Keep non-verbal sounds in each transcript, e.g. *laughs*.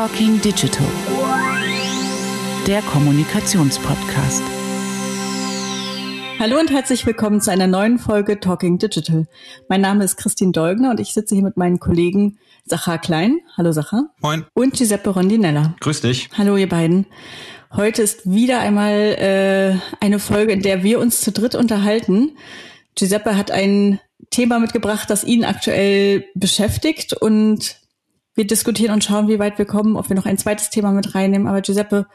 Talking Digital, der Kommunikationspodcast. Hallo und herzlich willkommen zu einer neuen Folge Talking Digital. Mein Name ist Christine Dolgner und ich sitze hier mit meinen Kollegen Sacha Klein. Hallo Sacha. Moin. Und Giuseppe Rondinella. Grüß dich. Hallo ihr beiden. Heute ist wieder einmal äh, eine Folge, in der wir uns zu dritt unterhalten. Giuseppe hat ein Thema mitgebracht, das ihn aktuell beschäftigt und wir diskutieren und schauen, wie weit wir kommen, ob wir noch ein zweites Thema mit reinnehmen. Aber Giuseppe,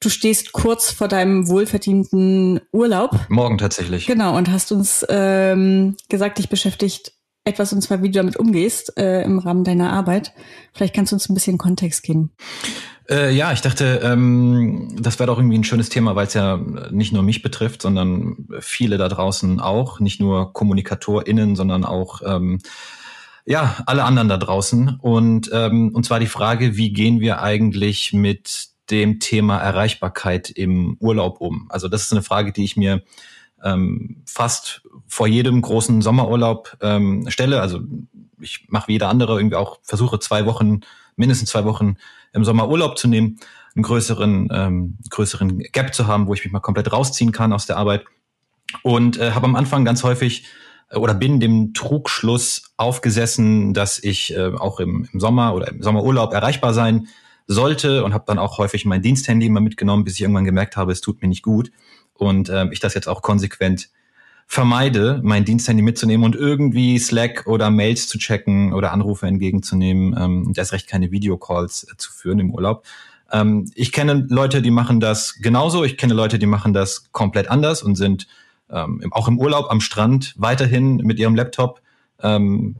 du stehst kurz vor deinem wohlverdienten Urlaub. Morgen tatsächlich. Genau, und hast uns ähm, gesagt, dich beschäftigt etwas, und zwar wie du damit umgehst äh, im Rahmen deiner Arbeit. Vielleicht kannst du uns ein bisschen Kontext geben. Äh, ja, ich dachte, ähm, das wäre doch irgendwie ein schönes Thema, weil es ja nicht nur mich betrifft, sondern viele da draußen auch, nicht nur KommunikatorInnen, sondern auch ähm, ja, alle anderen da draußen. Und, ähm, und zwar die Frage, wie gehen wir eigentlich mit dem Thema Erreichbarkeit im Urlaub um? Also das ist eine Frage, die ich mir ähm, fast vor jedem großen Sommerurlaub ähm, stelle. Also ich mache wie jeder andere irgendwie auch, versuche zwei Wochen, mindestens zwei Wochen im Sommer Urlaub zu nehmen, einen größeren, ähm, größeren Gap zu haben, wo ich mich mal komplett rausziehen kann aus der Arbeit. Und äh, habe am Anfang ganz häufig oder bin dem Trugschluss aufgesessen, dass ich äh, auch im, im Sommer oder im Sommerurlaub erreichbar sein sollte und habe dann auch häufig mein Diensthandy immer mitgenommen, bis ich irgendwann gemerkt habe, es tut mir nicht gut und äh, ich das jetzt auch konsequent vermeide, mein Diensthandy mitzunehmen und irgendwie Slack oder Mails zu checken oder Anrufe entgegenzunehmen ähm, und erst recht keine Videocalls äh, zu führen im Urlaub. Ähm, ich kenne Leute, die machen das genauso. Ich kenne Leute, die machen das komplett anders und sind ähm, auch im Urlaub am Strand weiterhin mit ihrem Laptop ähm,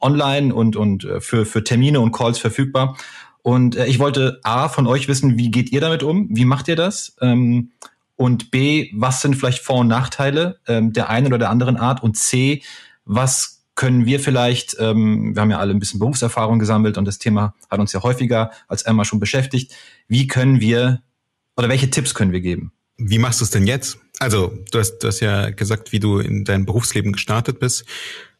online und, und äh, für, für Termine und Calls verfügbar. Und äh, ich wollte A von euch wissen, wie geht ihr damit um? Wie macht ihr das? Ähm, und B, was sind vielleicht Vor- und Nachteile ähm, der einen oder der anderen Art? Und C, was können wir vielleicht, ähm, wir haben ja alle ein bisschen Berufserfahrung gesammelt und das Thema hat uns ja häufiger als einmal schon beschäftigt. Wie können wir oder welche Tipps können wir geben? Wie machst du es denn jetzt? Also, du hast, du hast ja gesagt, wie du in dein Berufsleben gestartet bist.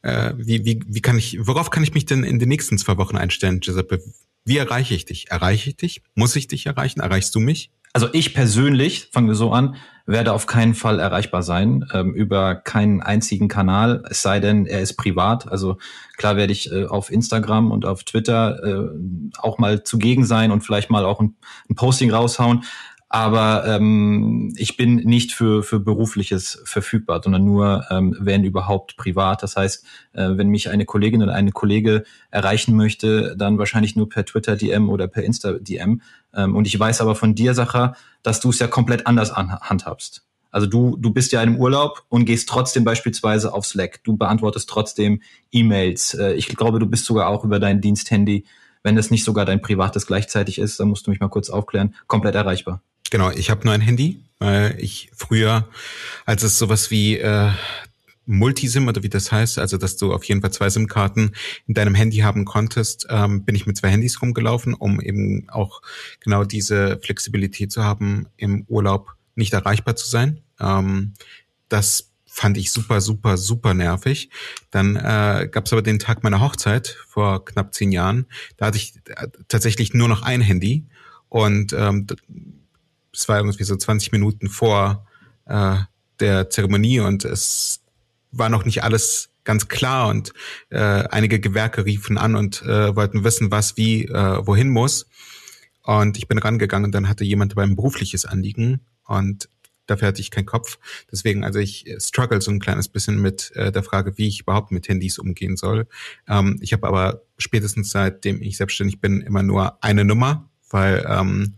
Äh, wie, wie, wie kann ich, worauf kann ich mich denn in den nächsten zwei Wochen einstellen, Giuseppe? Wie erreiche ich dich? Erreiche ich dich? Muss ich dich erreichen? Erreichst du mich? Also ich persönlich, fangen wir so an, werde auf keinen Fall erreichbar sein ähm, über keinen einzigen Kanal, es sei denn, er ist privat. Also klar werde ich äh, auf Instagram und auf Twitter äh, auch mal zugegen sein und vielleicht mal auch ein, ein Posting raushauen aber ähm, ich bin nicht für, für berufliches verfügbar, sondern nur, ähm, wenn überhaupt privat. Das heißt, äh, wenn mich eine Kollegin oder eine Kollege erreichen möchte, dann wahrscheinlich nur per Twitter DM oder per Insta DM. Ähm, und ich weiß aber von dir, Sacha, dass du es ja komplett anders handhabst. Also du, du bist ja im Urlaub und gehst trotzdem beispielsweise auf Slack. Du beantwortest trotzdem E-Mails. Äh, ich glaube, du bist sogar auch über dein Diensthandy, wenn es nicht sogar dein privates gleichzeitig ist, dann musst du mich mal kurz aufklären, komplett erreichbar. Genau, ich habe nur ein Handy, weil ich früher, als es sowas wie äh, Multisim oder wie das heißt, also dass du auf jeden Fall zwei SIM-Karten in deinem Handy haben konntest, ähm, bin ich mit zwei Handys rumgelaufen, um eben auch genau diese Flexibilität zu haben, im Urlaub nicht erreichbar zu sein. Ähm, das fand ich super, super, super nervig. Dann äh, gab es aber den Tag meiner Hochzeit vor knapp zehn Jahren. Da hatte ich äh, tatsächlich nur noch ein Handy und ähm, es war irgendwie so 20 Minuten vor äh, der Zeremonie und es war noch nicht alles ganz klar und äh, einige Gewerke riefen an und äh, wollten wissen, was wie äh, wohin muss. Und ich bin rangegangen und dann hatte jemand ein berufliches Anliegen und dafür hatte ich keinen Kopf. Deswegen, also ich struggle so ein kleines bisschen mit äh, der Frage, wie ich überhaupt mit Handys umgehen soll. Ähm, ich habe aber spätestens seitdem ich selbstständig bin immer nur eine Nummer, weil ähm,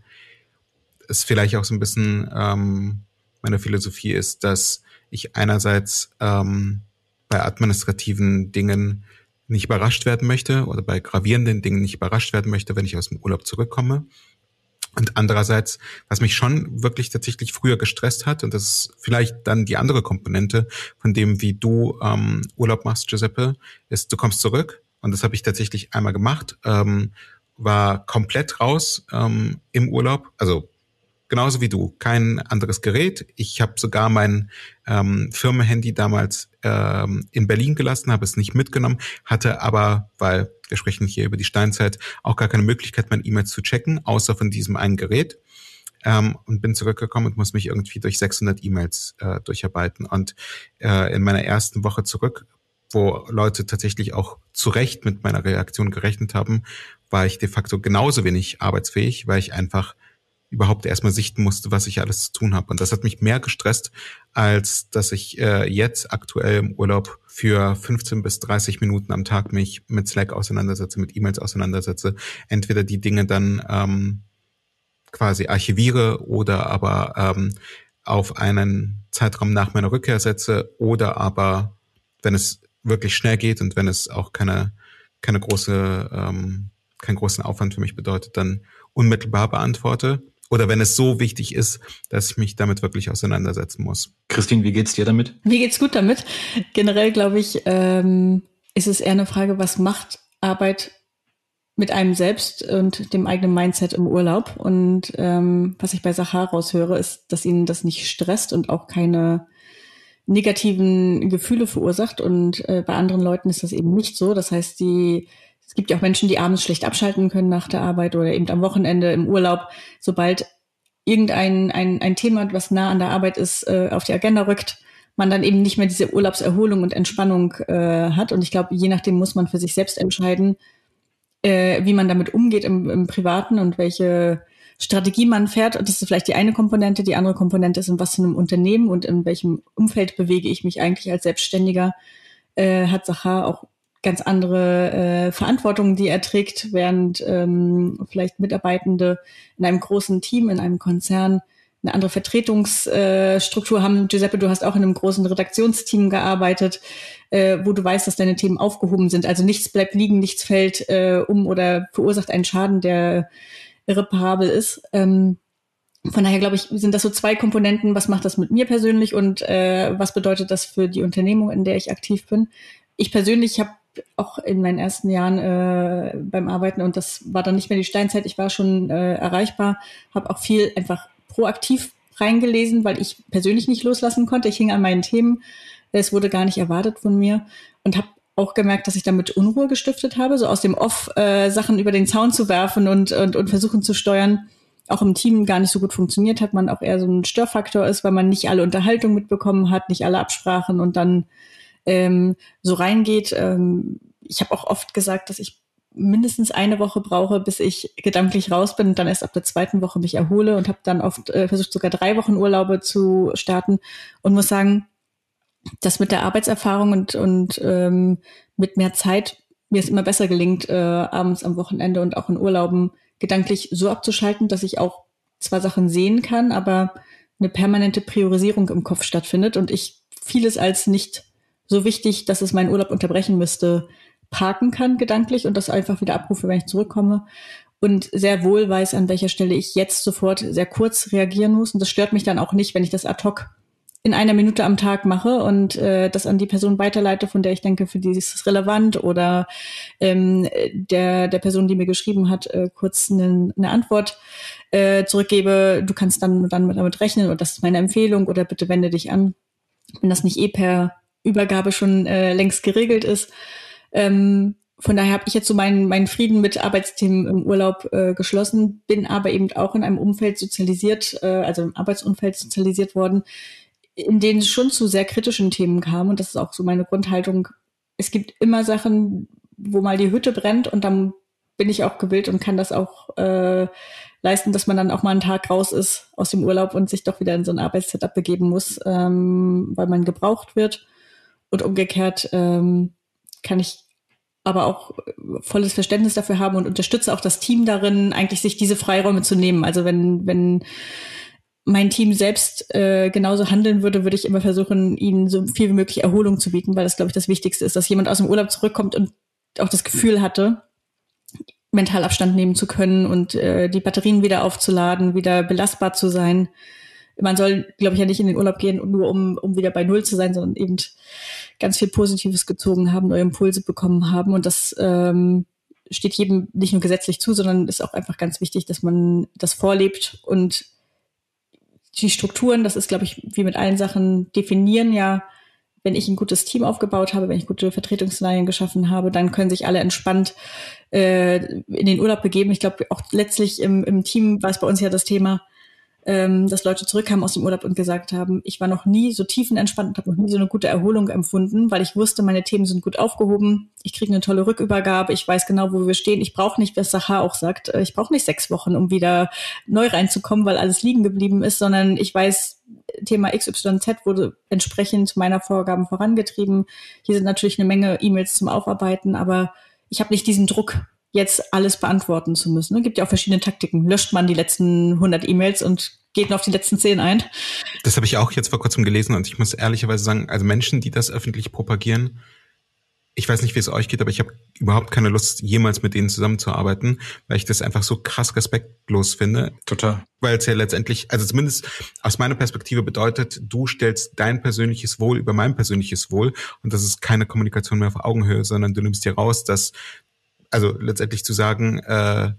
es vielleicht auch so ein bisschen ähm, meine Philosophie ist, dass ich einerseits ähm, bei administrativen Dingen nicht überrascht werden möchte oder bei gravierenden Dingen nicht überrascht werden möchte, wenn ich aus dem Urlaub zurückkomme. Und andererseits, was mich schon wirklich tatsächlich früher gestresst hat, und das ist vielleicht dann die andere Komponente von dem, wie du ähm, Urlaub machst, Giuseppe, ist, du kommst zurück, und das habe ich tatsächlich einmal gemacht, ähm, war komplett raus ähm, im Urlaub, also genauso wie du, kein anderes Gerät. Ich habe sogar mein ähm, Firmenhandy damals ähm, in Berlin gelassen, habe es nicht mitgenommen, hatte aber, weil wir sprechen hier über die Steinzeit, auch gar keine Möglichkeit, mein E-Mail zu checken, außer von diesem einen Gerät. Ähm, und bin zurückgekommen und muss mich irgendwie durch 600 E-Mails äh, durcharbeiten. Und äh, in meiner ersten Woche zurück, wo Leute tatsächlich auch zu Recht mit meiner Reaktion gerechnet haben, war ich de facto genauso wenig arbeitsfähig, weil ich einfach überhaupt erstmal sichten musste, was ich alles zu tun habe. Und das hat mich mehr gestresst, als dass ich äh, jetzt aktuell im Urlaub für 15 bis 30 Minuten am Tag mich mit Slack auseinandersetze, mit E-Mails auseinandersetze. Entweder die Dinge dann ähm, quasi archiviere oder aber ähm, auf einen Zeitraum nach meiner Rückkehr setze oder aber, wenn es wirklich schnell geht und wenn es auch keine, keine große, ähm, keinen großen Aufwand für mich bedeutet, dann unmittelbar beantworte oder wenn es so wichtig ist, dass ich mich damit wirklich auseinandersetzen muss. Christine, wie geht's dir damit? Mir geht's gut damit. Generell glaube ich, ähm, ist es eher eine Frage, was macht Arbeit mit einem selbst und dem eigenen Mindset im Urlaub. Und ähm, was ich bei Sachar raushöre, ist, dass ihnen das nicht stresst und auch keine negativen Gefühle verursacht. Und äh, bei anderen Leuten ist das eben nicht so. Das heißt, die es gibt ja auch Menschen, die abends schlecht abschalten können nach der Arbeit oder eben am Wochenende im Urlaub. Sobald irgendein ein, ein Thema, was nah an der Arbeit ist, äh, auf die Agenda rückt, man dann eben nicht mehr diese Urlaubserholung und Entspannung äh, hat. Und ich glaube, je nachdem muss man für sich selbst entscheiden, äh, wie man damit umgeht im, im Privaten und welche Strategie man fährt. Und das ist vielleicht die eine Komponente. Die andere Komponente ist, in was für einem Unternehmen und in welchem Umfeld bewege ich mich eigentlich als Selbstständiger. Äh, hat Sachar auch ganz andere äh, Verantwortung, die er trägt, während ähm, vielleicht Mitarbeitende in einem großen Team, in einem Konzern eine andere Vertretungsstruktur äh, haben. Giuseppe, du hast auch in einem großen Redaktionsteam gearbeitet, äh, wo du weißt, dass deine Themen aufgehoben sind. Also nichts bleibt liegen, nichts fällt äh, um oder verursacht einen Schaden, der irreparabel ist. Ähm, von daher glaube ich, sind das so zwei Komponenten. Was macht das mit mir persönlich und äh, was bedeutet das für die Unternehmung, in der ich aktiv bin? Ich persönlich habe auch in meinen ersten Jahren äh, beim Arbeiten und das war dann nicht mehr die Steinzeit. Ich war schon äh, erreichbar, habe auch viel einfach proaktiv reingelesen, weil ich persönlich nicht loslassen konnte. Ich hing an meinen Themen. Es wurde gar nicht erwartet von mir und habe auch gemerkt, dass ich damit Unruhe gestiftet habe, so aus dem Off äh, Sachen über den Zaun zu werfen und, und, und versuchen zu steuern. Auch im Team gar nicht so gut funktioniert hat, man auch eher so ein Störfaktor ist, weil man nicht alle Unterhaltung mitbekommen hat, nicht alle Absprachen und dann ähm, so reingeht. Ähm, ich habe auch oft gesagt, dass ich mindestens eine Woche brauche, bis ich gedanklich raus bin und dann erst ab der zweiten Woche mich erhole und habe dann oft äh, versucht, sogar drei Wochen Urlaube zu starten und muss sagen, dass mit der Arbeitserfahrung und, und ähm, mit mehr Zeit mir es immer besser gelingt, äh, abends am Wochenende und auch in Urlauben gedanklich so abzuschalten, dass ich auch zwar Sachen sehen kann, aber eine permanente Priorisierung im Kopf stattfindet und ich vieles als nicht so wichtig, dass es meinen Urlaub unterbrechen müsste, parken kann gedanklich und das einfach wieder abrufe, wenn ich zurückkomme. Und sehr wohl weiß, an welcher Stelle ich jetzt sofort sehr kurz reagieren muss. Und das stört mich dann auch nicht, wenn ich das ad hoc in einer Minute am Tag mache und äh, das an die Person weiterleite, von der ich denke, für die ist es relevant oder ähm, der, der Person, die mir geschrieben hat, äh, kurz eine, eine Antwort äh, zurückgebe, du kannst dann, dann damit rechnen und das ist meine Empfehlung oder bitte wende dich an. Wenn das nicht eh per Übergabe schon äh, längst geregelt ist. Ähm, von daher habe ich jetzt so meinen, meinen Frieden mit Arbeitsthemen im Urlaub äh, geschlossen, bin aber eben auch in einem Umfeld sozialisiert, äh, also im Arbeitsumfeld sozialisiert worden, in denen es schon zu sehr kritischen Themen kam. Und das ist auch so meine Grundhaltung. Es gibt immer Sachen, wo mal die Hütte brennt und dann bin ich auch gewillt und kann das auch äh, leisten, dass man dann auch mal einen Tag raus ist aus dem Urlaub und sich doch wieder in so ein Arbeitssetup begeben muss, ähm, weil man gebraucht wird. Und umgekehrt ähm, kann ich aber auch volles Verständnis dafür haben und unterstütze auch das Team darin, eigentlich sich diese Freiräume zu nehmen. Also wenn, wenn mein Team selbst äh, genauso handeln würde, würde ich immer versuchen, ihnen so viel wie möglich Erholung zu bieten, weil das, glaube ich, das Wichtigste ist, dass jemand aus dem Urlaub zurückkommt und auch das Gefühl hatte, mental Abstand nehmen zu können und äh, die Batterien wieder aufzuladen, wieder belastbar zu sein man soll, glaube ich, ja nicht in den Urlaub gehen, nur um, um wieder bei Null zu sein, sondern eben ganz viel Positives gezogen haben, neue Impulse bekommen haben. Und das ähm, steht jedem nicht nur gesetzlich zu, sondern ist auch einfach ganz wichtig, dass man das vorlebt und die Strukturen, das ist, glaube ich, wie mit allen Sachen, definieren ja, wenn ich ein gutes Team aufgebaut habe, wenn ich gute Vertretungslinien geschaffen habe, dann können sich alle entspannt äh, in den Urlaub begeben. Ich glaube, auch letztlich im, im Team war es bei uns ja das Thema, ähm, dass Leute zurückkamen aus dem Urlaub und gesagt haben, ich war noch nie so tiefenentspannt und habe noch nie so eine gute Erholung empfunden, weil ich wusste, meine Themen sind gut aufgehoben, ich kriege eine tolle Rückübergabe, ich weiß genau, wo wir stehen. Ich brauche nicht, was Sahar auch sagt, äh, ich brauche nicht sechs Wochen, um wieder neu reinzukommen, weil alles liegen geblieben ist, sondern ich weiß, Thema XYZ wurde entsprechend meiner Vorgaben vorangetrieben. Hier sind natürlich eine Menge E-Mails zum Aufarbeiten, aber ich habe nicht diesen Druck, jetzt alles beantworten zu müssen. Es ne? gibt ja auch verschiedene Taktiken. Löscht man die letzten 100 E-Mails und geht nur auf die letzten 10 ein? Das habe ich auch jetzt vor kurzem gelesen und ich muss ehrlicherweise sagen, also Menschen, die das öffentlich propagieren, ich weiß nicht, wie es euch geht, aber ich habe überhaupt keine Lust, jemals mit denen zusammenzuarbeiten, weil ich das einfach so krass respektlos finde. Total. Weil es ja letztendlich, also zumindest aus meiner Perspektive bedeutet, du stellst dein persönliches Wohl über mein persönliches Wohl und das ist keine Kommunikation mehr auf Augenhöhe, sondern du nimmst dir raus, dass also letztendlich zu sagen, äh,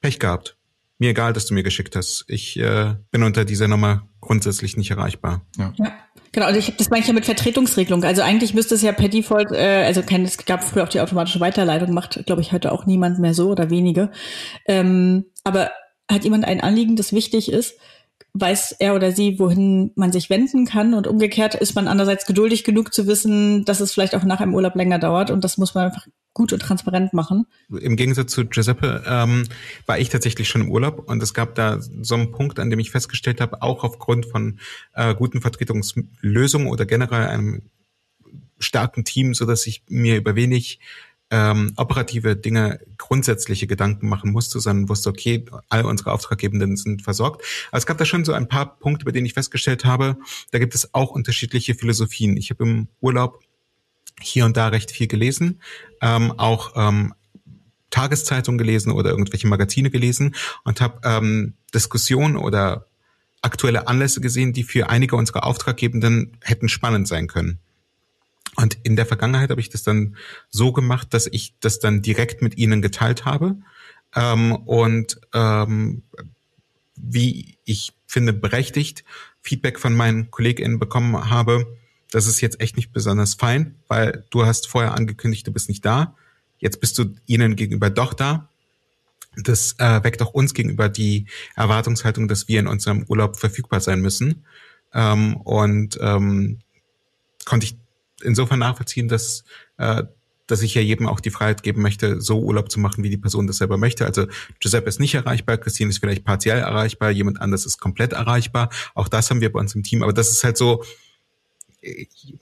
Pech gehabt. Mir egal, dass du mir geschickt hast. Ich äh, bin unter dieser Nummer grundsätzlich nicht erreichbar. Ja. ja. Genau, also ich das meine ich ja mit Vertretungsregelung. Also eigentlich müsste es ja per Default, äh, also kein, es gab früher auch die automatische Weiterleitung, macht, glaube ich, heute auch niemand mehr so oder wenige. Ähm, aber hat jemand ein Anliegen, das wichtig ist, weiß er oder sie, wohin man sich wenden kann. Und umgekehrt ist man andererseits geduldig genug zu wissen, dass es vielleicht auch nach einem Urlaub länger dauert. Und das muss man einfach gut und transparent machen. Im Gegensatz zu Giuseppe ähm, war ich tatsächlich schon im Urlaub und es gab da so einen Punkt, an dem ich festgestellt habe, auch aufgrund von äh, guten Vertretungslösungen oder generell einem starken Team, so dass ich mir über wenig ähm, operative Dinge grundsätzliche Gedanken machen musste, sondern wusste, okay, all unsere Auftraggebenden sind versorgt. Aber es gab da schon so ein paar Punkte, bei denen ich festgestellt habe, da gibt es auch unterschiedliche Philosophien. Ich habe im Urlaub hier und da recht viel gelesen, ähm, auch ähm, Tageszeitungen gelesen oder irgendwelche Magazine gelesen und habe ähm, Diskussionen oder aktuelle Anlässe gesehen, die für einige unserer Auftraggebenden hätten spannend sein können. Und in der Vergangenheit habe ich das dann so gemacht, dass ich das dann direkt mit ihnen geteilt habe ähm, und ähm, wie ich finde berechtigt Feedback von meinen KollegInnen bekommen habe, das ist jetzt echt nicht besonders fein, weil du hast vorher angekündigt, du bist nicht da. Jetzt bist du ihnen gegenüber doch da. Das äh, weckt auch uns gegenüber die Erwartungshaltung, dass wir in unserem Urlaub verfügbar sein müssen. Ähm, und ähm, konnte ich insofern nachvollziehen, dass äh, dass ich ja jedem auch die Freiheit geben möchte, so Urlaub zu machen, wie die Person das selber möchte. Also Giuseppe ist nicht erreichbar, Christine ist vielleicht partiell erreichbar, jemand anders ist komplett erreichbar. Auch das haben wir bei uns im Team. Aber das ist halt so,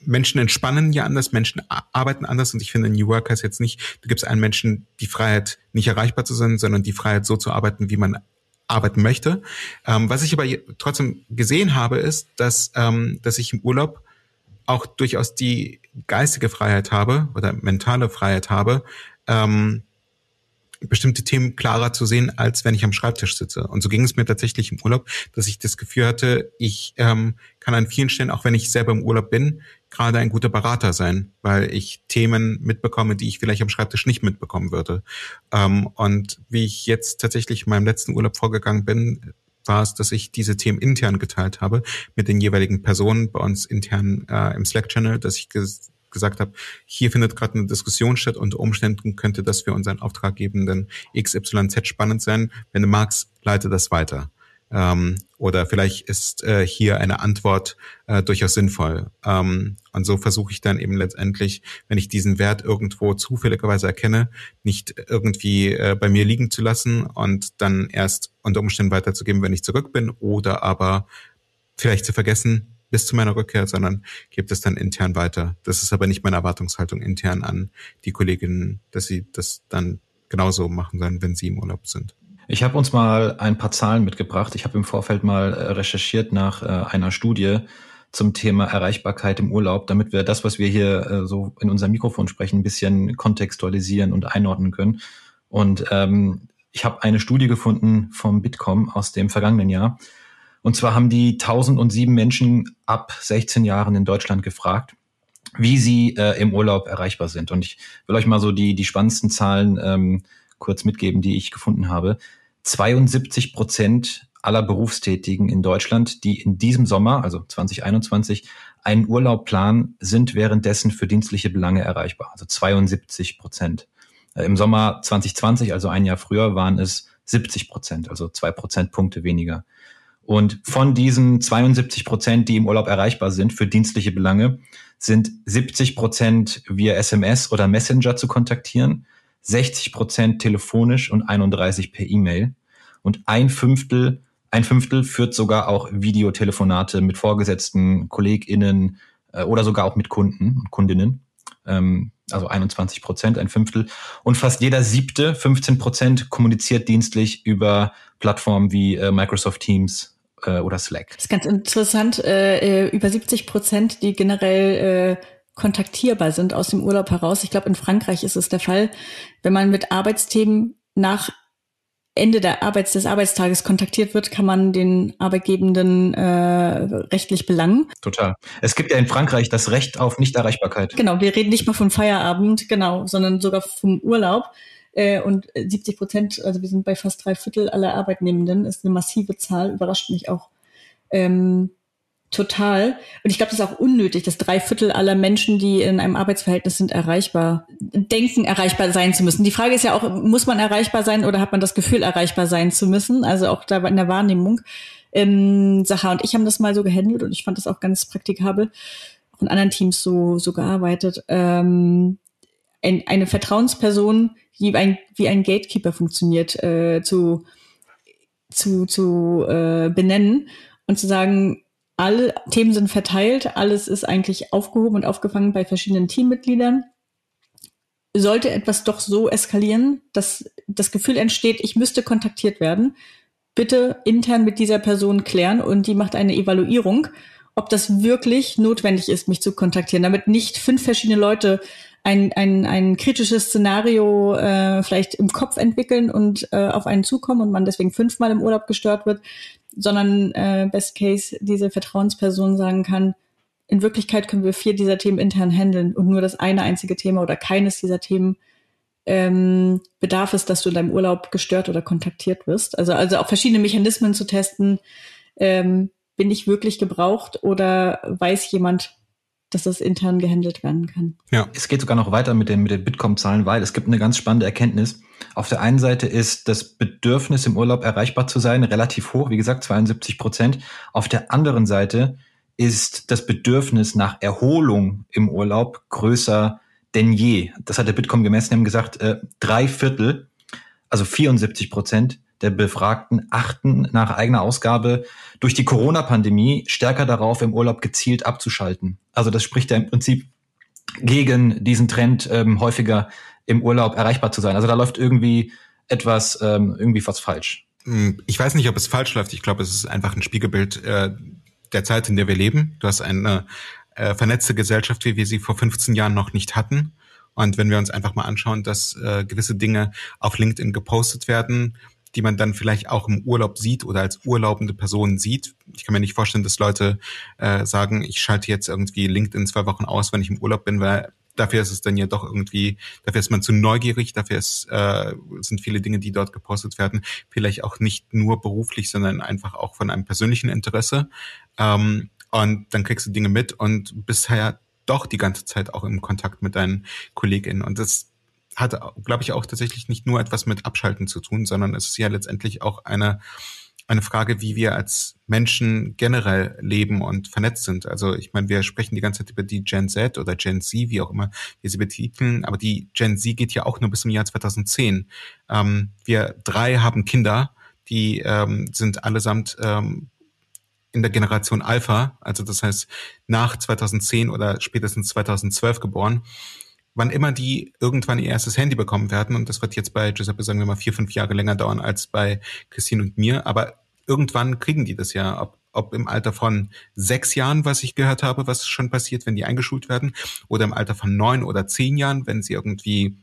Menschen entspannen ja anders, Menschen arbeiten anders und ich finde New Work heißt jetzt nicht, du gibst einem Menschen die Freiheit, nicht erreichbar zu sein, sondern die Freiheit, so zu arbeiten, wie man arbeiten möchte. Ähm, was ich aber trotzdem gesehen habe, ist, dass, ähm, dass ich im Urlaub auch durchaus die geistige Freiheit habe oder mentale Freiheit habe, ähm, bestimmte Themen klarer zu sehen, als wenn ich am Schreibtisch sitze. Und so ging es mir tatsächlich im Urlaub, dass ich das Gefühl hatte, ich ähm, kann an vielen Stellen, auch wenn ich selber im Urlaub bin, gerade ein guter Berater sein, weil ich Themen mitbekomme, die ich vielleicht am Schreibtisch nicht mitbekommen würde. Ähm, und wie ich jetzt tatsächlich in meinem letzten Urlaub vorgegangen bin, war es, dass ich diese Themen intern geteilt habe mit den jeweiligen Personen bei uns intern äh, im Slack-Channel, dass ich gesagt habe, hier findet gerade eine Diskussion statt, unter Umständen könnte das für unseren Auftraggebenden XYZ spannend sein. Wenn du magst, leite das weiter. Ähm, oder vielleicht ist äh, hier eine Antwort äh, durchaus sinnvoll. Ähm, und so versuche ich dann eben letztendlich, wenn ich diesen Wert irgendwo zufälligerweise erkenne, nicht irgendwie äh, bei mir liegen zu lassen und dann erst unter Umständen weiterzugeben, wenn ich zurück bin, oder aber vielleicht zu vergessen, bis zu meiner Rückkehr, sondern gebe es dann intern weiter. Das ist aber nicht meine Erwartungshaltung intern an die Kolleginnen, dass sie das dann genauso machen sollen, wenn sie im Urlaub sind. Ich habe uns mal ein paar Zahlen mitgebracht. Ich habe im Vorfeld mal äh, recherchiert nach äh, einer Studie zum Thema Erreichbarkeit im Urlaub, damit wir das, was wir hier äh, so in unserem Mikrofon sprechen, ein bisschen kontextualisieren und einordnen können. Und ähm, ich habe eine Studie gefunden vom Bitkom aus dem vergangenen Jahr. Und zwar haben die 1007 Menschen ab 16 Jahren in Deutschland gefragt, wie sie äh, im Urlaub erreichbar sind. Und ich will euch mal so die, die spannendsten Zahlen ähm, kurz mitgeben, die ich gefunden habe. 72 Prozent aller Berufstätigen in Deutschland, die in diesem Sommer, also 2021, einen Urlaub planen, sind währenddessen für dienstliche Belange erreichbar. Also 72 Prozent. Äh, Im Sommer 2020, also ein Jahr früher, waren es 70 Prozent, also zwei Prozentpunkte weniger. Und von diesen 72 Prozent, die im Urlaub erreichbar sind für dienstliche Belange, sind 70 Prozent via SMS oder Messenger zu kontaktieren, 60 Prozent telefonisch und 31 per E-Mail. Und ein Fünftel, ein Fünftel führt sogar auch Videotelefonate mit Vorgesetzten, KollegInnen äh, oder sogar auch mit Kunden und Kundinnen. Ähm, also 21 Prozent, ein Fünftel. Und fast jeder siebte, 15 Prozent, kommuniziert dienstlich über Plattformen wie äh, Microsoft Teams äh, oder Slack. Das ist ganz interessant. Äh, äh über 70 Prozent, die generell äh, kontaktierbar sind aus dem Urlaub heraus. Ich glaube, in Frankreich ist es der Fall, wenn man mit Arbeitsthemen nach Ende der Arbeits des Arbeitstages kontaktiert wird, kann man den Arbeitgebenden äh, rechtlich belangen. Total. Es gibt ja in Frankreich das Recht auf Nichterreichbarkeit. Genau, wir reden nicht mal vom Feierabend, genau, sondern sogar vom Urlaub. Äh, und 70 Prozent, also wir sind bei fast drei Viertel aller Arbeitnehmenden, ist eine massive Zahl, überrascht mich auch. Ähm, Total. Und ich glaube, das ist auch unnötig, dass drei Viertel aller Menschen, die in einem Arbeitsverhältnis sind, erreichbar, denken, erreichbar sein zu müssen. Die Frage ist ja auch, muss man erreichbar sein oder hat man das Gefühl, erreichbar sein zu müssen? Also auch da in der Wahrnehmung. Ähm, Sacha und ich haben das mal so gehandelt und ich fand das auch ganz praktikabel. Auch in anderen Teams so, so gearbeitet. Ähm, ein, eine Vertrauensperson, die ein, wie ein Gatekeeper funktioniert, äh, zu, zu, zu äh, benennen und zu sagen, alle Themen sind verteilt, alles ist eigentlich aufgehoben und aufgefangen bei verschiedenen Teammitgliedern. Sollte etwas doch so eskalieren, dass das Gefühl entsteht, ich müsste kontaktiert werden, bitte intern mit dieser Person klären und die macht eine Evaluierung, ob das wirklich notwendig ist, mich zu kontaktieren, damit nicht fünf verschiedene Leute ein, ein, ein kritisches Szenario äh, vielleicht im Kopf entwickeln und äh, auf einen zukommen und man deswegen fünfmal im Urlaub gestört wird, sondern äh, Best Case diese Vertrauensperson sagen kann, in Wirklichkeit können wir vier dieser Themen intern handeln und nur das eine einzige Thema oder keines dieser Themen ähm, bedarf es, dass du in deinem Urlaub gestört oder kontaktiert wirst. Also, also auch verschiedene Mechanismen zu testen, ähm, bin ich wirklich gebraucht oder weiß jemand, dass das intern gehandelt werden kann. Ja. Es geht sogar noch weiter mit den, mit den Bitkom-Zahlen, weil es gibt eine ganz spannende Erkenntnis. Auf der einen Seite ist das Bedürfnis im Urlaub erreichbar zu sein relativ hoch, wie gesagt 72 Prozent. Auf der anderen Seite ist das Bedürfnis nach Erholung im Urlaub größer denn je. Das hat der Bitkom gemessen, haben gesagt, äh, drei Viertel, also 74 Prozent der Befragten achten nach eigener Ausgabe durch die Corona-Pandemie stärker darauf, im Urlaub gezielt abzuschalten. Also das spricht ja im Prinzip gegen diesen Trend, ähm, häufiger im Urlaub erreichbar zu sein. Also da läuft irgendwie etwas, ähm, irgendwie was falsch. Hm, ich weiß nicht, ob es falsch läuft. Ich glaube, es ist einfach ein Spiegelbild äh, der Zeit, in der wir leben. Du hast eine äh, vernetzte Gesellschaft, wie wir sie vor 15 Jahren noch nicht hatten. Und wenn wir uns einfach mal anschauen, dass äh, gewisse Dinge auf LinkedIn gepostet werden, die man dann vielleicht auch im Urlaub sieht oder als urlaubende Person sieht. Ich kann mir nicht vorstellen, dass Leute äh, sagen, ich schalte jetzt irgendwie LinkedIn zwei Wochen aus, wenn ich im Urlaub bin, weil dafür ist es dann ja doch irgendwie, dafür ist man zu neugierig, dafür ist, äh, sind viele Dinge, die dort gepostet werden, vielleicht auch nicht nur beruflich, sondern einfach auch von einem persönlichen Interesse. Ähm, und dann kriegst du Dinge mit und bist ja doch die ganze Zeit auch im Kontakt mit deinen KollegInnen. Und das hat, glaube ich, auch tatsächlich nicht nur etwas mit Abschalten zu tun, sondern es ist ja letztendlich auch eine, eine Frage, wie wir als Menschen generell leben und vernetzt sind. Also ich meine, wir sprechen die ganze Zeit über die Gen Z oder Gen Z, wie auch immer wir sie betiteln, aber die Gen Z geht ja auch nur bis zum Jahr 2010. Ähm, wir drei haben Kinder, die ähm, sind allesamt ähm, in der Generation Alpha, also das heißt nach 2010 oder spätestens 2012 geboren wann immer die irgendwann ihr erstes Handy bekommen werden, und das wird jetzt bei Giuseppe, sagen wir mal, vier, fünf Jahre länger dauern als bei Christine und mir, aber irgendwann kriegen die das ja, ob, ob im Alter von sechs Jahren, was ich gehört habe, was schon passiert, wenn die eingeschult werden, oder im Alter von neun oder zehn Jahren, wenn sie irgendwie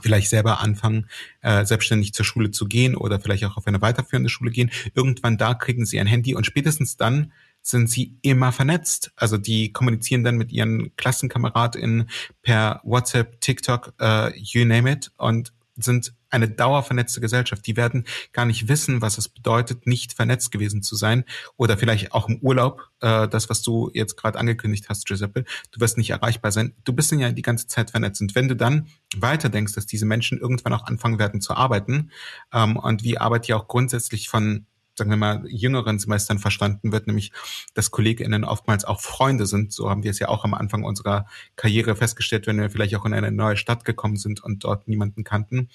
vielleicht selber anfangen, äh, selbstständig zur Schule zu gehen oder vielleicht auch auf eine weiterführende Schule gehen. Irgendwann da kriegen sie ein Handy und spätestens dann sind sie immer vernetzt. Also die kommunizieren dann mit ihren KlassenkameradInnen per WhatsApp, TikTok, äh, you name it. Und sind eine dauervernetzte Gesellschaft. Die werden gar nicht wissen, was es bedeutet, nicht vernetzt gewesen zu sein oder vielleicht auch im Urlaub, äh, das, was du jetzt gerade angekündigt hast, Giuseppe, du wirst nicht erreichbar sein. Du bist ja die ganze Zeit vernetzt. Und wenn du dann weiter denkst, dass diese Menschen irgendwann auch anfangen werden zu arbeiten ähm, und wie Arbeit ja auch grundsätzlich von sagen wir mal, jüngeren Semestern verstanden wird, nämlich dass KollegInnen oftmals auch Freunde sind. So haben wir es ja auch am Anfang unserer Karriere festgestellt, wenn wir vielleicht auch in eine neue Stadt gekommen sind und dort niemanden kannten,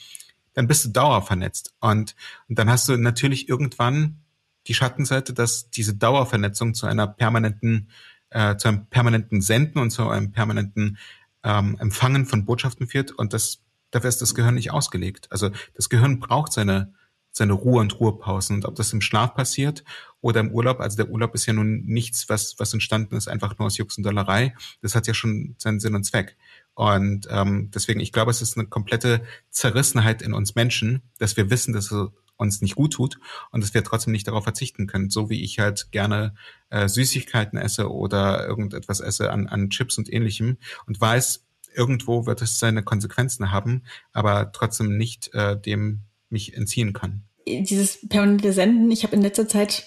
dann bist du dauervernetzt. Und, und dann hast du natürlich irgendwann die Schattenseite, dass diese Dauervernetzung zu einer permanenten, äh, zu einem permanenten Senden und zu einem permanenten ähm, Empfangen von Botschaften führt. Und das, dafür ist das Gehirn nicht ausgelegt. Also das Gehirn braucht seine seine Ruhe und Ruhepausen. Und ob das im Schlaf passiert oder im Urlaub, also der Urlaub ist ja nun nichts, was, was entstanden ist, einfach nur aus Jux und Dollerei. Das hat ja schon seinen Sinn und Zweck. Und ähm, deswegen, ich glaube, es ist eine komplette Zerrissenheit in uns Menschen, dass wir wissen, dass es uns nicht gut tut und dass wir trotzdem nicht darauf verzichten können. So wie ich halt gerne äh, Süßigkeiten esse oder irgendetwas esse an, an Chips und ähnlichem und weiß, irgendwo wird es seine Konsequenzen haben, aber trotzdem nicht äh, dem mich entziehen kann. Dieses permanente Senden, ich habe in letzter Zeit,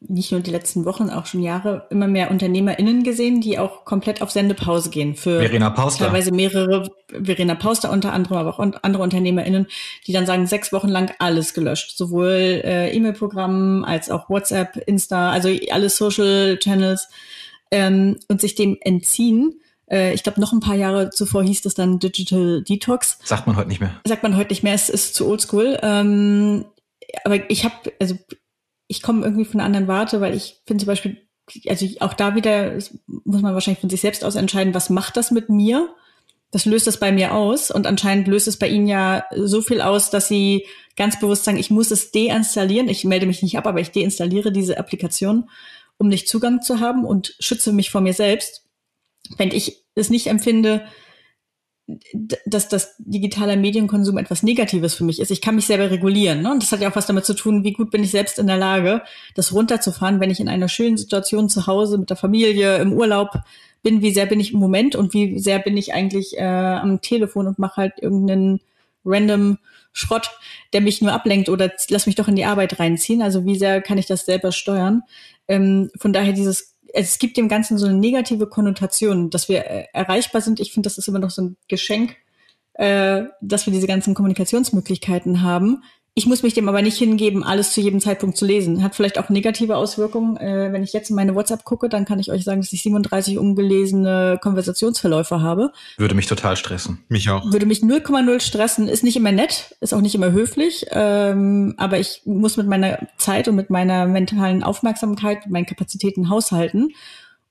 nicht nur die letzten Wochen, auch schon Jahre, immer mehr UnternehmerInnen gesehen, die auch komplett auf Sendepause gehen. Für Verena Pauster. teilweise mehrere, Verena Pauster unter anderem, aber auch andere UnternehmerInnen, die dann sagen, sechs Wochen lang alles gelöscht. Sowohl äh, E-Mail-Programm als auch WhatsApp, Insta, also alle Social Channels ähm, und sich dem entziehen äh, ich glaube, noch ein paar Jahre zuvor hieß das dann Digital Detox. Sagt man heute nicht mehr. Sagt man heute nicht mehr, es ist zu oldschool. Ähm, aber ich habe, also ich komme irgendwie von einer anderen Warte, weil ich finde zum Beispiel, also auch da wieder muss man wahrscheinlich von sich selbst aus entscheiden, was macht das mit mir? Das löst es bei mir aus und anscheinend löst es bei Ihnen ja so viel aus, dass Sie ganz bewusst sagen, ich muss es deinstallieren. Ich melde mich nicht ab, aber ich deinstalliere diese Applikation, um nicht Zugang zu haben und schütze mich vor mir selbst wenn ich es nicht empfinde, dass das digitaler Medienkonsum etwas Negatives für mich ist. Ich kann mich selber regulieren. Ne? Und das hat ja auch was damit zu tun, wie gut bin ich selbst in der Lage, das runterzufahren, wenn ich in einer schönen Situation zu Hause mit der Familie im Urlaub bin, wie sehr bin ich im Moment und wie sehr bin ich eigentlich äh, am Telefon und mache halt irgendeinen random Schrott, der mich nur ablenkt oder lass mich doch in die Arbeit reinziehen. Also wie sehr kann ich das selber steuern? Ähm, von daher dieses es gibt dem Ganzen so eine negative Konnotation, dass wir äh, erreichbar sind. Ich finde, das ist immer noch so ein Geschenk, äh, dass wir diese ganzen Kommunikationsmöglichkeiten haben. Ich muss mich dem aber nicht hingeben, alles zu jedem Zeitpunkt zu lesen. Hat vielleicht auch negative Auswirkungen. Äh, wenn ich jetzt in meine WhatsApp gucke, dann kann ich euch sagen, dass ich 37 ungelesene Konversationsverläufe habe. Würde mich total stressen. Mich auch. Würde mich 0,0 stressen. Ist nicht immer nett, ist auch nicht immer höflich. Ähm, aber ich muss mit meiner Zeit und mit meiner mentalen Aufmerksamkeit, mit meinen Kapazitäten haushalten.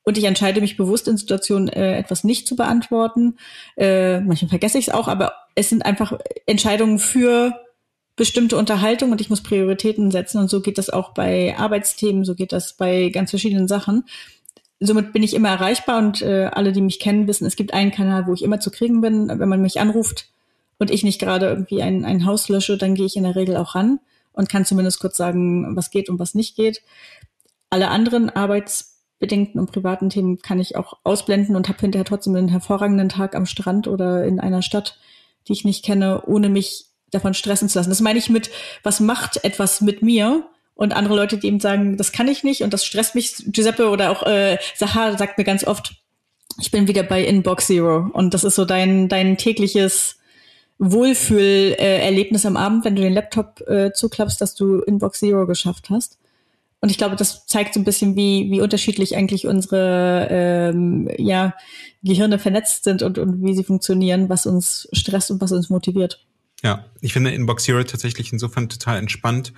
Und ich entscheide mich bewusst in Situationen, äh, etwas nicht zu beantworten. Äh, manchmal vergesse ich es auch, aber es sind einfach Entscheidungen für bestimmte Unterhaltung und ich muss Prioritäten setzen und so geht das auch bei Arbeitsthemen, so geht das bei ganz verschiedenen Sachen. Somit bin ich immer erreichbar und äh, alle, die mich kennen, wissen, es gibt einen Kanal, wo ich immer zu kriegen bin. Wenn man mich anruft und ich nicht gerade irgendwie ein, ein Haus lösche, dann gehe ich in der Regel auch ran und kann zumindest kurz sagen, was geht und was nicht geht. Alle anderen arbeitsbedingten und privaten Themen kann ich auch ausblenden und habe hinterher trotzdem einen hervorragenden Tag am Strand oder in einer Stadt, die ich nicht kenne, ohne mich davon stressen zu lassen. Das meine ich mit, was macht etwas mit mir? Und andere Leute, die eben sagen, das kann ich nicht und das stresst mich. Giuseppe oder auch äh, Sahar sagt mir ganz oft, ich bin wieder bei Inbox Zero. Und das ist so dein, dein tägliches Wohlfühlerlebnis am Abend, wenn du den Laptop äh, zuklappst, dass du Inbox Zero geschafft hast. Und ich glaube, das zeigt so ein bisschen, wie, wie unterschiedlich eigentlich unsere ähm, ja, Gehirne vernetzt sind und, und wie sie funktionieren, was uns stresst und was uns motiviert. Ja, ich finde Inbox Zero tatsächlich insofern total entspannt.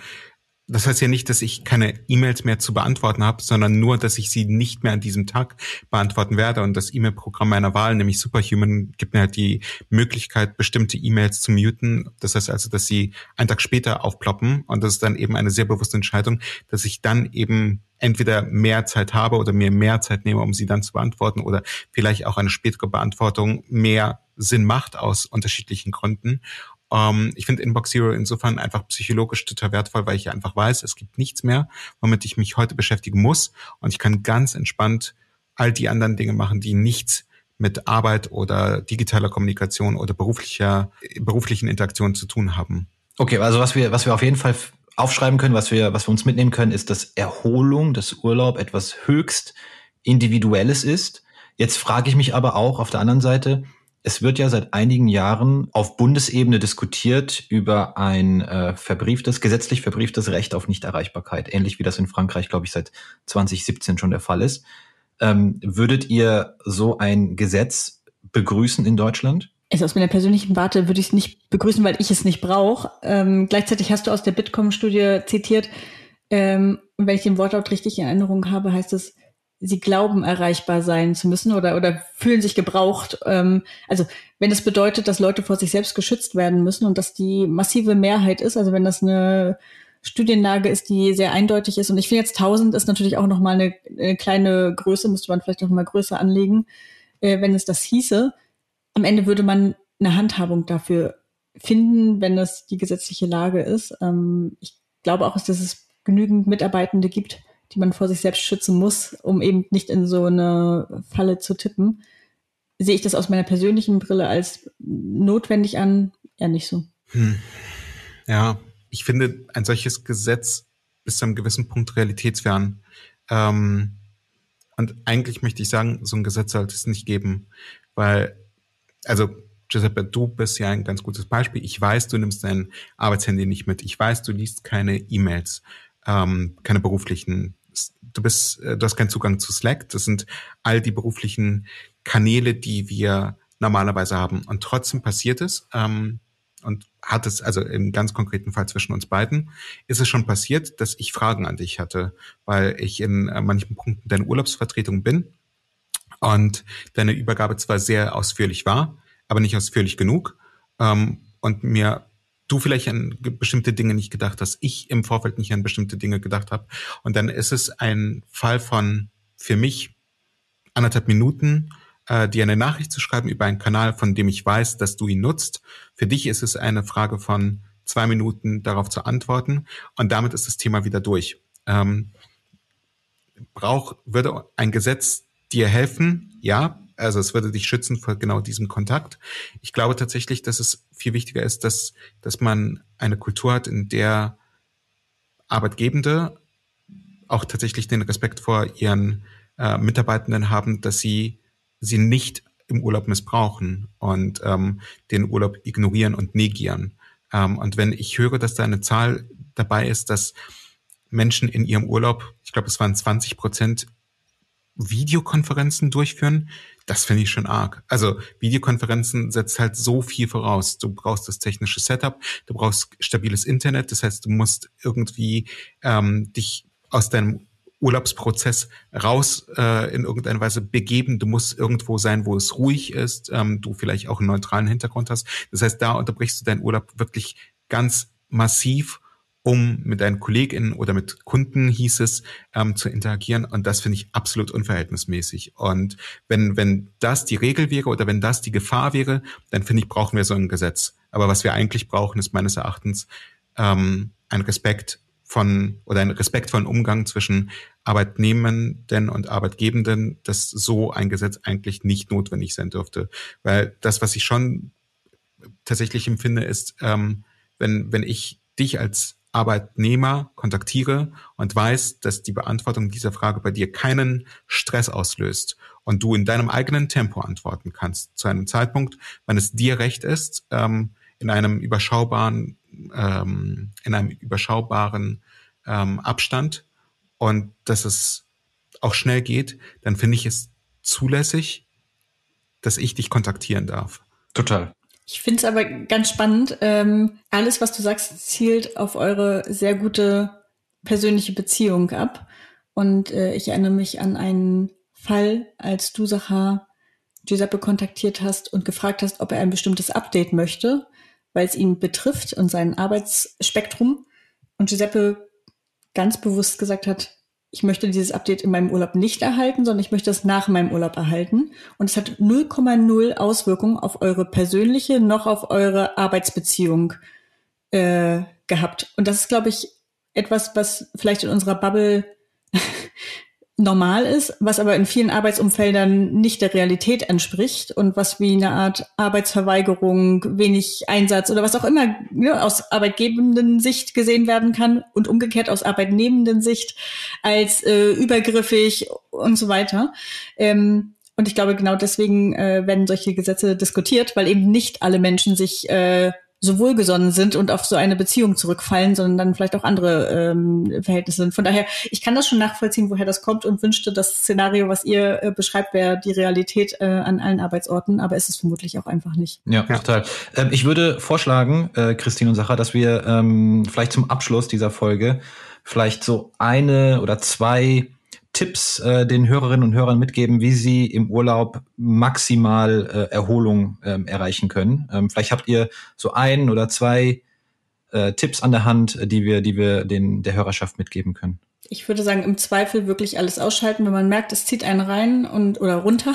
Das heißt ja nicht, dass ich keine E-Mails mehr zu beantworten habe, sondern nur, dass ich sie nicht mehr an diesem Tag beantworten werde. Und das E-Mail-Programm meiner Wahl, nämlich Superhuman, gibt mir halt die Möglichkeit, bestimmte E-Mails zu muten. Das heißt also, dass sie einen Tag später aufploppen. Und das ist dann eben eine sehr bewusste Entscheidung, dass ich dann eben entweder mehr Zeit habe oder mir mehr Zeit nehme, um sie dann zu beantworten oder vielleicht auch eine spätere Beantwortung mehr Sinn macht aus unterschiedlichen Gründen. Ähm, ich finde Inbox Zero insofern einfach psychologisch total wertvoll, weil ich einfach weiß, es gibt nichts mehr, womit ich mich heute beschäftigen muss. Und ich kann ganz entspannt all die anderen Dinge machen, die nichts mit Arbeit oder digitaler Kommunikation oder beruflicher, beruflichen Interaktion zu tun haben. Okay, also was wir, was wir auf jeden Fall aufschreiben können, was wir, was wir uns mitnehmen können, ist, dass Erholung, das Urlaub etwas höchst Individuelles ist. Jetzt frage ich mich aber auch auf der anderen Seite, es wird ja seit einigen Jahren auf Bundesebene diskutiert über ein äh, verbrieftes, gesetzlich verbrieftes Recht auf Nichterreichbarkeit, ähnlich wie das in Frankreich, glaube ich, seit 2017 schon der Fall ist. Ähm, würdet ihr so ein Gesetz begrüßen in Deutschland? Also aus meiner persönlichen Warte würde ich es nicht begrüßen, weil ich es nicht brauche. Ähm, gleichzeitig hast du aus der Bitkom-Studie zitiert, ähm, wenn ich den Wortlaut richtig in Erinnerung habe, heißt es, sie glauben erreichbar sein zu müssen oder, oder fühlen sich gebraucht. Ähm, also wenn das bedeutet, dass Leute vor sich selbst geschützt werden müssen und dass die massive Mehrheit ist, also wenn das eine Studienlage ist, die sehr eindeutig ist. Und ich finde jetzt 1000 ist natürlich auch nochmal eine, eine kleine Größe, müsste man vielleicht noch mal größer anlegen, äh, wenn es das hieße. Am Ende würde man eine Handhabung dafür finden, wenn das die gesetzliche Lage ist. Ähm, ich glaube auch, dass es genügend Mitarbeitende gibt, die man vor sich selbst schützen muss, um eben nicht in so eine Falle zu tippen. Sehe ich das aus meiner persönlichen Brille als notwendig an? Ja, nicht so. Hm. Ja, ich finde ein solches Gesetz bis zu einem gewissen Punkt realitätsfern. Ähm, und eigentlich möchte ich sagen, so ein Gesetz sollte es nicht geben, weil, also Giuseppe, du bist ja ein ganz gutes Beispiel. Ich weiß, du nimmst dein Arbeitshandy nicht mit. Ich weiß, du liest keine E-Mails, ähm, keine beruflichen du bist, äh, du hast keinen Zugang zu Slack. Das sind all die beruflichen Kanäle, die wir normalerweise haben. Und trotzdem passiert es, ähm, und hat es, also im ganz konkreten Fall zwischen uns beiden, ist es schon passiert, dass ich Fragen an dich hatte, weil ich in äh, manchen Punkten deine Urlaubsvertretung bin und deine Übergabe zwar sehr ausführlich war, aber nicht ausführlich genug ähm, und mir du vielleicht an bestimmte Dinge nicht gedacht hast, ich im Vorfeld nicht an bestimmte Dinge gedacht habe. Und dann ist es ein Fall von für mich anderthalb Minuten, äh, dir eine Nachricht zu schreiben über einen Kanal, von dem ich weiß, dass du ihn nutzt. Für dich ist es eine Frage von zwei Minuten darauf zu antworten und damit ist das Thema wieder durch. Ähm, brauch, würde ein Gesetz dir helfen? Ja, also es würde dich schützen vor genau diesem Kontakt. Ich glaube tatsächlich, dass es viel wichtiger ist, dass, dass man eine Kultur hat, in der Arbeitgebende auch tatsächlich den Respekt vor ihren äh, Mitarbeitenden haben, dass sie sie nicht im Urlaub missbrauchen und ähm, den Urlaub ignorieren und negieren. Ähm, und wenn ich höre, dass da eine Zahl dabei ist, dass Menschen in ihrem Urlaub, ich glaube, es waren 20 Prozent, Videokonferenzen durchführen, das finde ich schon arg. Also Videokonferenzen setzt halt so viel voraus. Du brauchst das technische Setup, du brauchst stabiles Internet, das heißt, du musst irgendwie ähm, dich aus deinem Urlaubsprozess raus äh, in irgendeiner Weise begeben. Du musst irgendwo sein, wo es ruhig ist, ähm, du vielleicht auch einen neutralen Hintergrund hast. Das heißt, da unterbrichst du deinen Urlaub wirklich ganz massiv um mit deinen KollegInnen oder mit Kunden hieß es, ähm, zu interagieren. Und das finde ich absolut unverhältnismäßig. Und wenn, wenn das die Regel wäre oder wenn das die Gefahr wäre, dann finde ich, brauchen wir so ein Gesetz. Aber was wir eigentlich brauchen, ist meines Erachtens ähm, ein Respekt von oder ein respektvollen Umgang zwischen Arbeitnehmenden und Arbeitgebenden, dass so ein Gesetz eigentlich nicht notwendig sein dürfte. Weil das, was ich schon tatsächlich empfinde, ist, ähm, wenn, wenn ich dich als Arbeitnehmer kontaktiere und weiß, dass die Beantwortung dieser Frage bei dir keinen Stress auslöst und du in deinem eigenen Tempo antworten kannst, zu einem Zeitpunkt, wann es dir recht ist, ähm, in einem überschaubaren, ähm, in einem überschaubaren ähm, Abstand und dass es auch schnell geht, dann finde ich es zulässig, dass ich dich kontaktieren darf. Total. Ich finde es aber ganz spannend. Ähm, alles, was du sagst, zielt auf eure sehr gute persönliche Beziehung ab. Und äh, ich erinnere mich an einen Fall, als du, Sacha, Giuseppe kontaktiert hast und gefragt hast, ob er ein bestimmtes Update möchte, weil es ihn betrifft und sein Arbeitsspektrum. Und Giuseppe ganz bewusst gesagt hat, ich möchte dieses Update in meinem Urlaub nicht erhalten, sondern ich möchte es nach meinem Urlaub erhalten. Und es hat 0,0 Auswirkungen auf eure persönliche noch auf eure Arbeitsbeziehung äh, gehabt. Und das ist, glaube ich, etwas, was vielleicht in unserer Bubble normal ist, was aber in vielen Arbeitsumfeldern nicht der Realität entspricht und was wie eine Art Arbeitsverweigerung, wenig Einsatz oder was auch immer ne, aus arbeitgebenden Sicht gesehen werden kann und umgekehrt aus arbeitnehmenden Sicht als äh, übergriffig und so weiter. Ähm, und ich glaube, genau deswegen äh, werden solche Gesetze diskutiert, weil eben nicht alle Menschen sich äh, so wohlgesonnen sind und auf so eine Beziehung zurückfallen, sondern dann vielleicht auch andere ähm, Verhältnisse sind. Von daher, ich kann das schon nachvollziehen, woher das kommt und wünschte, das Szenario, was ihr äh, beschreibt, wäre die Realität äh, an allen Arbeitsorten, aber ist es vermutlich auch einfach nicht. Ja, ja. total. Ähm, ich würde vorschlagen, äh, Christine und Sacha, dass wir ähm, vielleicht zum Abschluss dieser Folge vielleicht so eine oder zwei Tipps äh, den Hörerinnen und Hörern mitgeben, wie sie im Urlaub maximal äh, Erholung ähm, erreichen können. Ähm, vielleicht habt ihr so ein oder zwei äh, Tipps an der Hand, die wir, die wir den der Hörerschaft mitgeben können. Ich würde sagen, im Zweifel wirklich alles ausschalten, wenn man merkt, es zieht einen rein und oder runter,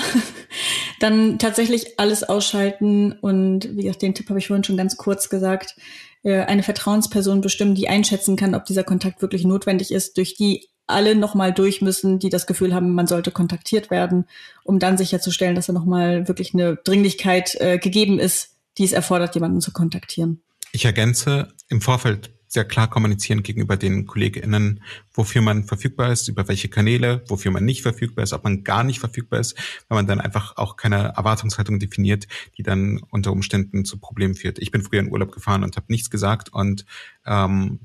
*laughs* dann tatsächlich alles ausschalten und wie gesagt, den Tipp habe ich vorhin schon ganz kurz gesagt, äh, eine Vertrauensperson bestimmen, die einschätzen kann, ob dieser Kontakt wirklich notwendig ist, durch die alle nochmal durch müssen, die das Gefühl haben, man sollte kontaktiert werden, um dann sicherzustellen, dass da nochmal wirklich eine Dringlichkeit äh, gegeben ist, die es erfordert, jemanden zu kontaktieren. Ich ergänze im Vorfeld sehr klar kommunizieren gegenüber den KollegInnen, wofür man verfügbar ist, über welche Kanäle, wofür man nicht verfügbar ist, ob man gar nicht verfügbar ist, weil man dann einfach auch keine Erwartungshaltung definiert, die dann unter Umständen zu Problemen führt. Ich bin früher in Urlaub gefahren und habe nichts gesagt und ähm,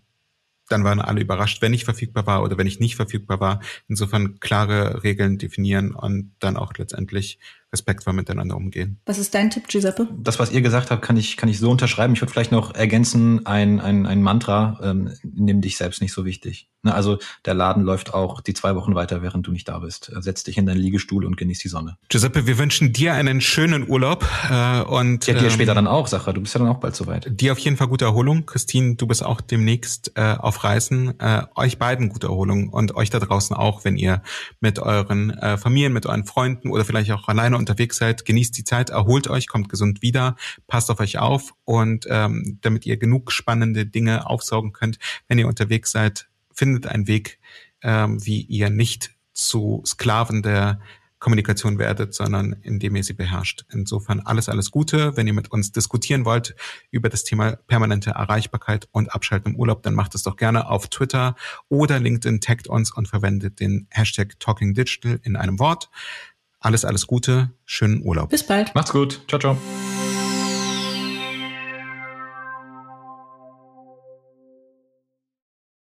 dann waren alle überrascht, wenn ich verfügbar war oder wenn ich nicht verfügbar war. Insofern klare Regeln definieren und dann auch letztendlich respektvoll miteinander umgehen. Was ist dein Tipp, Giuseppe? Das, was ihr gesagt habt, kann ich, kann ich so unterschreiben. Ich würde vielleicht noch ergänzen, ein, ein, ein Mantra, ähm, nimm dich selbst nicht so wichtig. Ne, also der Laden läuft auch die zwei Wochen weiter, während du nicht da bist. Setz dich in deinen Liegestuhl und genieß die Sonne. Giuseppe, wir wünschen dir einen schönen Urlaub äh, und ja, dir ähm, später dann auch, Sacher. Du bist ja dann auch bald soweit. Dir auf jeden Fall gute Erholung. Christine, du bist auch demnächst äh, auf Reisen. Äh, euch beiden gute Erholung und euch da draußen auch, wenn ihr mit euren äh, Familien, mit euren Freunden oder vielleicht auch alleine unterwegs seid. Genießt die Zeit, erholt euch, kommt gesund wieder, passt auf euch auf und ähm, damit ihr genug spannende Dinge aufsaugen könnt, wenn ihr unterwegs seid, findet einen Weg, ähm, wie ihr nicht zu Sklaven der Kommunikation werdet, sondern indem ihr sie beherrscht. Insofern alles, alles Gute. Wenn ihr mit uns diskutieren wollt über das Thema permanente Erreichbarkeit und Abschalten im Urlaub, dann macht es doch gerne auf Twitter oder LinkedIn, taggt uns und verwendet den Hashtag Talking Digital in einem Wort. Alles, alles Gute. Schönen Urlaub. Bis bald. Macht's gut. Ciao, ciao.